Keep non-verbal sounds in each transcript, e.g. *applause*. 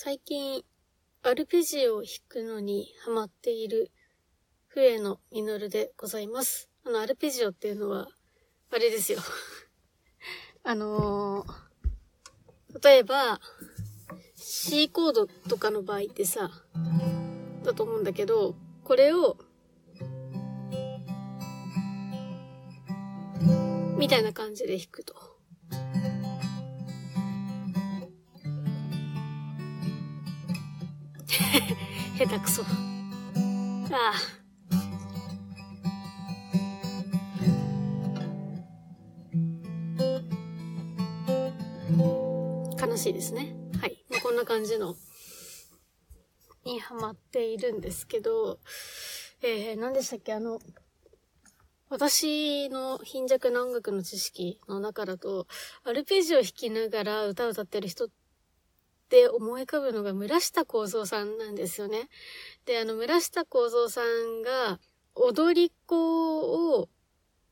最近、アルペジオを弾くのにハマっている笛野実でございます。あの、アルペジオっていうのは、あれですよ。*laughs* あのー、例えば、C コードとかの場合ってさ、だと思うんだけど、これを、みたいな感じで弾くと。*laughs* 下手くそ。ああ。悲しいですね。はい。まあ、こんな感じの、にハマっているんですけど、えー、何でしたっけ？あの、私の貧弱な音楽の知識の中だと、アルペジオを弾きながら歌を歌ってる人っって思い浮かぶのが村下幸三さんなんですよね。で、あの村下幸三さんが踊り子を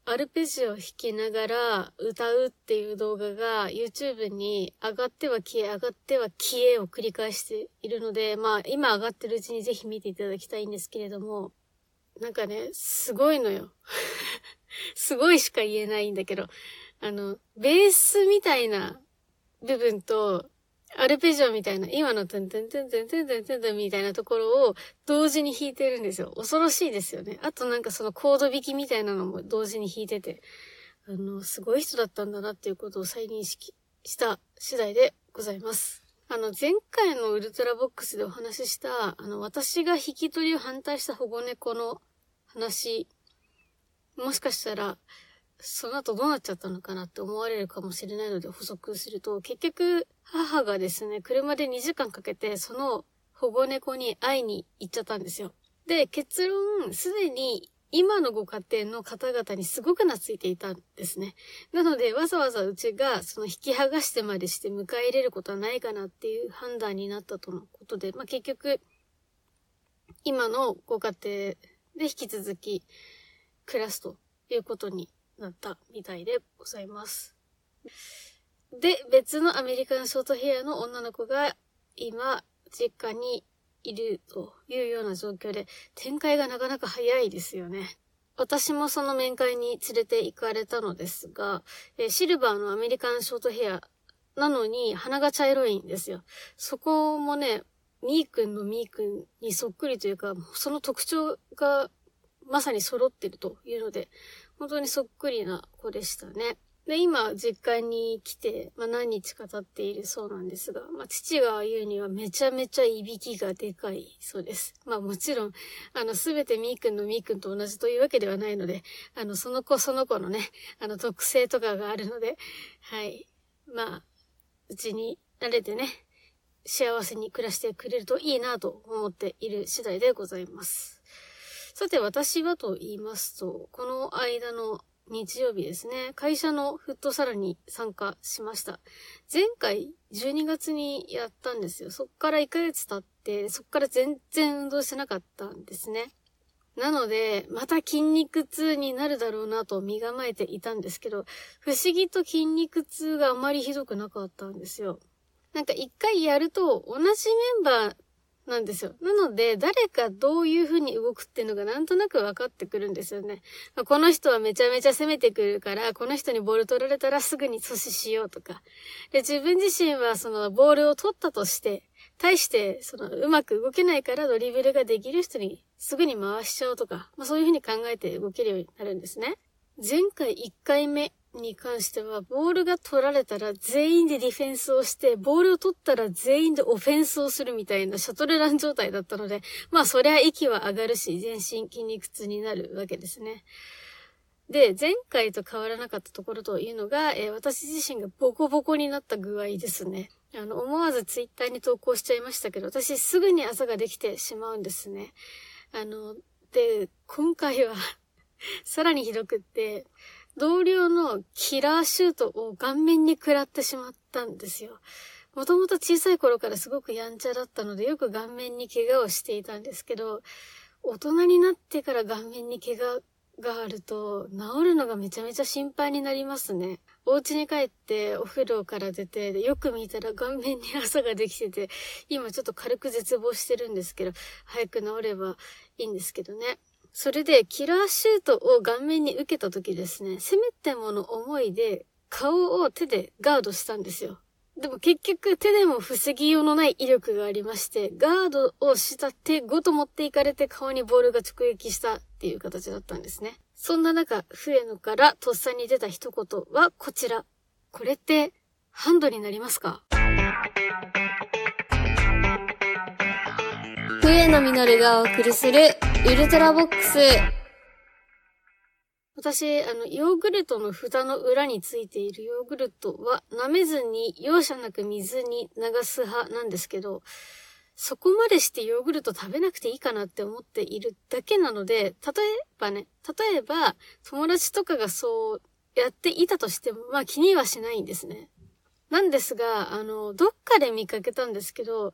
アルペジオ弾きながら歌うっていう動画が YouTube に上がっては消え、上がっては消えを繰り返しているので、まあ今上がってるうちにぜひ見ていただきたいんですけれども、なんかね、すごいのよ。*laughs* すごいしか言えないんだけど、あの、ベースみたいな部分と、アルペジオみたいな、今のトゥントゥントゥントゥントゥントゥントントンみたいなところを同時に弾いてるんですよ。恐ろしいですよね。あとなんかそのコード弾きみたいなのも同時に弾いてて、あの、すごい人だったんだなっていうことを再認識した次第でございます。あの、前回のウルトラボックスでお話しした、あの、私が引き取りを反対した保護猫の話、もしかしたら、その後どうなっちゃったのかなって思われるかもしれないので補足すると、結局、母がですね、車で2時間かけて、その保護猫に会いに行っちゃったんですよ。で、結論、すでに今のご家庭の方々にすごく懐いていたんですね。なので、わざわざうちが、その引き剥がしてまでして迎え入れることはないかなっていう判断になったとのことで、まあ、結局、今のご家庭で引き続き暮らすということになったみたいでございます。で、別のアメリカンショートヘアの女の子が今、実家にいるというような状況で、展開がなかなか早いですよね。私もその面会に連れて行かれたのですが、えシルバーのアメリカンショートヘアなのに鼻が茶色いんですよ。そこもね、ミー君のミー君にそっくりというか、その特徴がまさに揃ってるというので、本当にそっくりな子でしたね。で、今、実家に来て、まあ、何日か経っているそうなんですが、まあ、父が言うにはめちゃめちゃいびきがでかいそうです。まあ、もちろん、あの、すべてみーくんのみーくんと同じというわけではないので、あの、その子その子のね、あの、特性とかがあるので、はい。まあ、うちに慣れてね、幸せに暮らしてくれるといいなと思っている次第でございます。さて、私はと言いますと、この間の日曜日ですね、会社のフットサルに参加しました。前回12月にやったんですよ。そっから1ヶ月経って、そっから全然運動してなかったんですね。なので、また筋肉痛になるだろうなと身構えていたんですけど、不思議と筋肉痛があまりひどくなかったんですよ。なんか一回やると同じメンバーなんですよ。なので、誰かどういう風に動くっていうのがなんとなく分かってくるんですよね。ま、この人はめちゃめちゃ攻めてくるから、この人にボール取られたらすぐに阻止しようとか。で、自分自身はそのボールを取ったとして、対して、その、うまく動けないからドリブルができる人にすぐに回しちゃおうとか、まあそういう風に考えて動けるようになるんですね。前回1回目に関しては、ボールが取られたら全員でディフェンスをして、ボールを取ったら全員でオフェンスをするみたいなシャトルラン状態だったので、まあそりゃ息は上がるし、全身筋肉痛になるわけですね。で、前回と変わらなかったところというのが、えー、私自身がボコボコになった具合ですね。あの、思わずツイッターに投稿しちゃいましたけど、私すぐに朝ができてしまうんですね。あの、で、今回は *laughs* さらにひどくって、同僚のキラーシュートを顔面に食らってしまったんですよ。もともと小さい頃からすごくやんちゃだったので、よく顔面に怪我をしていたんですけど、大人になってから顔面に怪我があると、治るのがめちゃめちゃ心配になりますね。お家に帰ってお風呂から出て、よく見たら顔面に朝ができてて、今ちょっと軽く絶望してるんですけど、早く治ればいいんですけどね。それで、キラーシュートを顔面に受けた時ですね、せめてもの思いで、顔を手でガードしたんですよ。でも結局手でも防ぎようのない威力がありまして、ガードをした手ごと持っていかれて顔にボールが直撃したっていう形だったんですね。そんな中、笛野からとっさに出た一言はこちら。これってハンドになりますか？笛野実がお送りするウルトラボックス。私、あの、ヨーグルトの蓋の裏についているヨーグルトは舐めずに容赦なく水に流す派なんですけど、そこまでしてヨーグルト食べなくていいかなって思っているだけなので、例えばね、例えば友達とかがそうやっていたとしても、まあ気にはしないんですね。なんですが、あの、どっかで見かけたんですけど、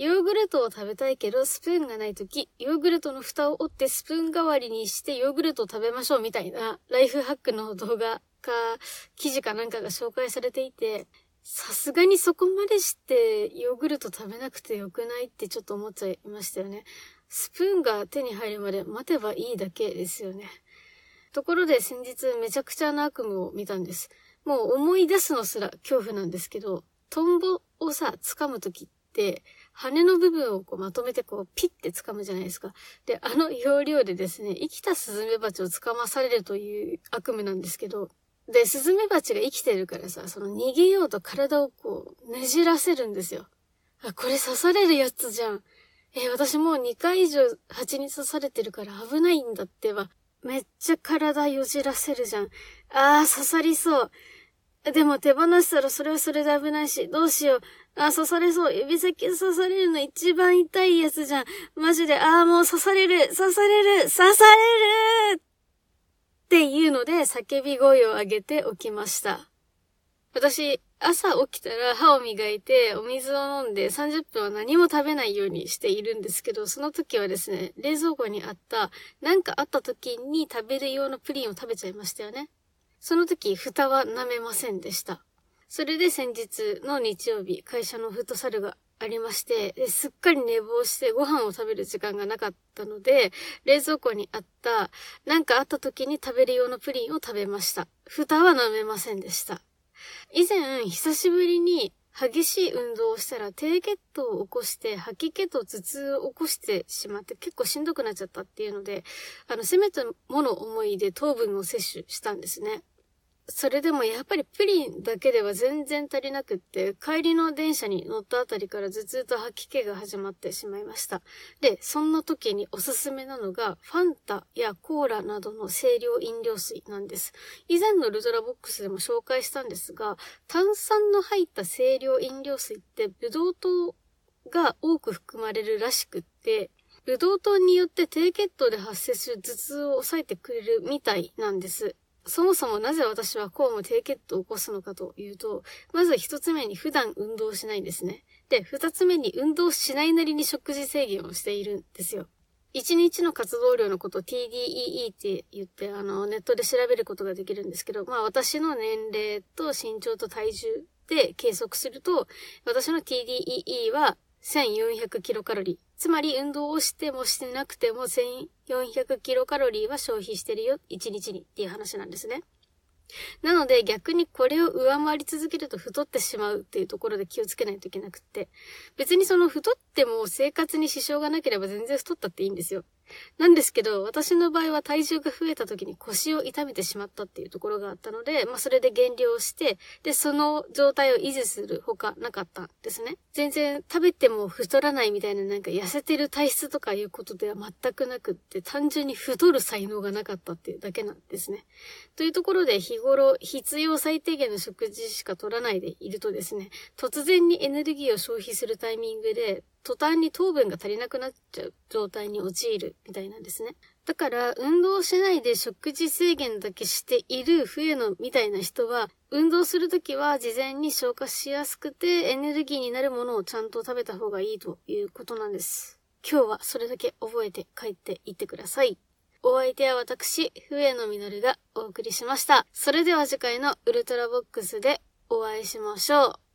ヨーグルトを食べたいけど、スプーンがないとき、ヨーグルトの蓋を折ってスプーン代わりにしてヨーグルトを食べましょうみたいなライフハックの動画か、記事かなんかが紹介されていて、さすがにそこまでしてヨーグルト食べなくてよくないってちょっと思っちゃいましたよね。スプーンが手に入るまで待てばいいだけですよね。ところで先日めちゃくちゃな悪夢を見たんです。もう思い出すのすら恐怖なんですけど、トンボをさ、掴むときって、羽の部分をこうまとめてこうピッて掴むじゃないですか。で、あの要領でですね、生きたスズメバチを掴まされるという悪夢なんですけど、で、スズメバチが生きてるからさ、その逃げようと体をこうねじらせるんですよ。あ、これ刺されるやつじゃん。え私もう2回以上蜂に刺されてるから危ないんだってば。めっちゃ体よじらせるじゃん。あー、刺さりそう。でも手放したらそれはそれで危ないし、どうしよう。あ、刺されそう。指先刺されるの一番痛いやつじゃん。マジで、ああ、もう刺される刺される刺されるっていうので叫び声を上げて起きました。私、朝起きたら歯を磨いてお水を飲んで30分は何も食べないようにしているんですけど、その時はですね、冷蔵庫にあった、なんかあった時に食べる用のプリンを食べちゃいましたよね。その時、蓋は舐めませんでした。それで先日の日曜日、会社のフットサルがありまして、すっかり寝坊してご飯を食べる時間がなかったので、冷蔵庫にあった、なんかあった時に食べる用のプリンを食べました。蓋は舐めませんでした。以前、久しぶりに激しい運動をしたら低血糖を起こして吐き気と頭痛を起こしてしまって結構しんどくなっちゃったっていうので、あの、せめてもの思いで糖分を摂取したんですね。それでもやっぱりプリンだけでは全然足りなくって、帰りの電車に乗ったあたりから頭痛と吐き気が始まってしまいました。で、そんな時におすすめなのが、ファンタやコーラなどの清涼飲料水なんです。以前のルトラボックスでも紹介したんですが、炭酸の入った清涼飲料水ってブドウ糖が多く含まれるらしくって、ブドウ糖によって低血糖で発生する頭痛を抑えてくれるみたいなんです。そもそもなぜ私はこうも低血糖を起こすのかというと、まず一つ目に普段運動しないんですね。で、二つ目に運動しないなりに食事制限をしているんですよ。一日の活動量のこと TDEE って言って、あの、ネットで調べることができるんですけど、まあ私の年齢と身長と体重で計測すると、私の TDEE は1400キロカロリー。つまり運動をしてもしてなくても1400キロカロリーは消費してるよ、1日にっていう話なんですね。なので逆にこれを上回り続けると太ってしまうっていうところで気をつけないといけなくって。別にその太っても生活に支障がなければ全然太ったっていいんですよ。なんですけど、私の場合は体重が増えた時に腰を痛めてしまったっていうところがあったので、まあそれで減量して、で、その状態を維持するほかなかったんですね。全然食べても太らないみたいななんか痩せてる体質とかいうことでは全くなくって、単純に太る才能がなかったっていうだけなんですね。というところで日頃必要最低限の食事しか取らないでいるとですね、突然にエネルギーを消費するタイミングで、途端に糖分が足りなくなっちゃう状態に陥るみたいなんですね。だから、運動しないで食事制限だけしている冬のみたいな人は、運動するときは事前に消化しやすくてエネルギーになるものをちゃんと食べた方がいいということなんです。今日はそれだけ覚えて帰っていってください。お相手は私、笛野実がお送りしました。それでは次回のウルトラボックスでお会いしましょう。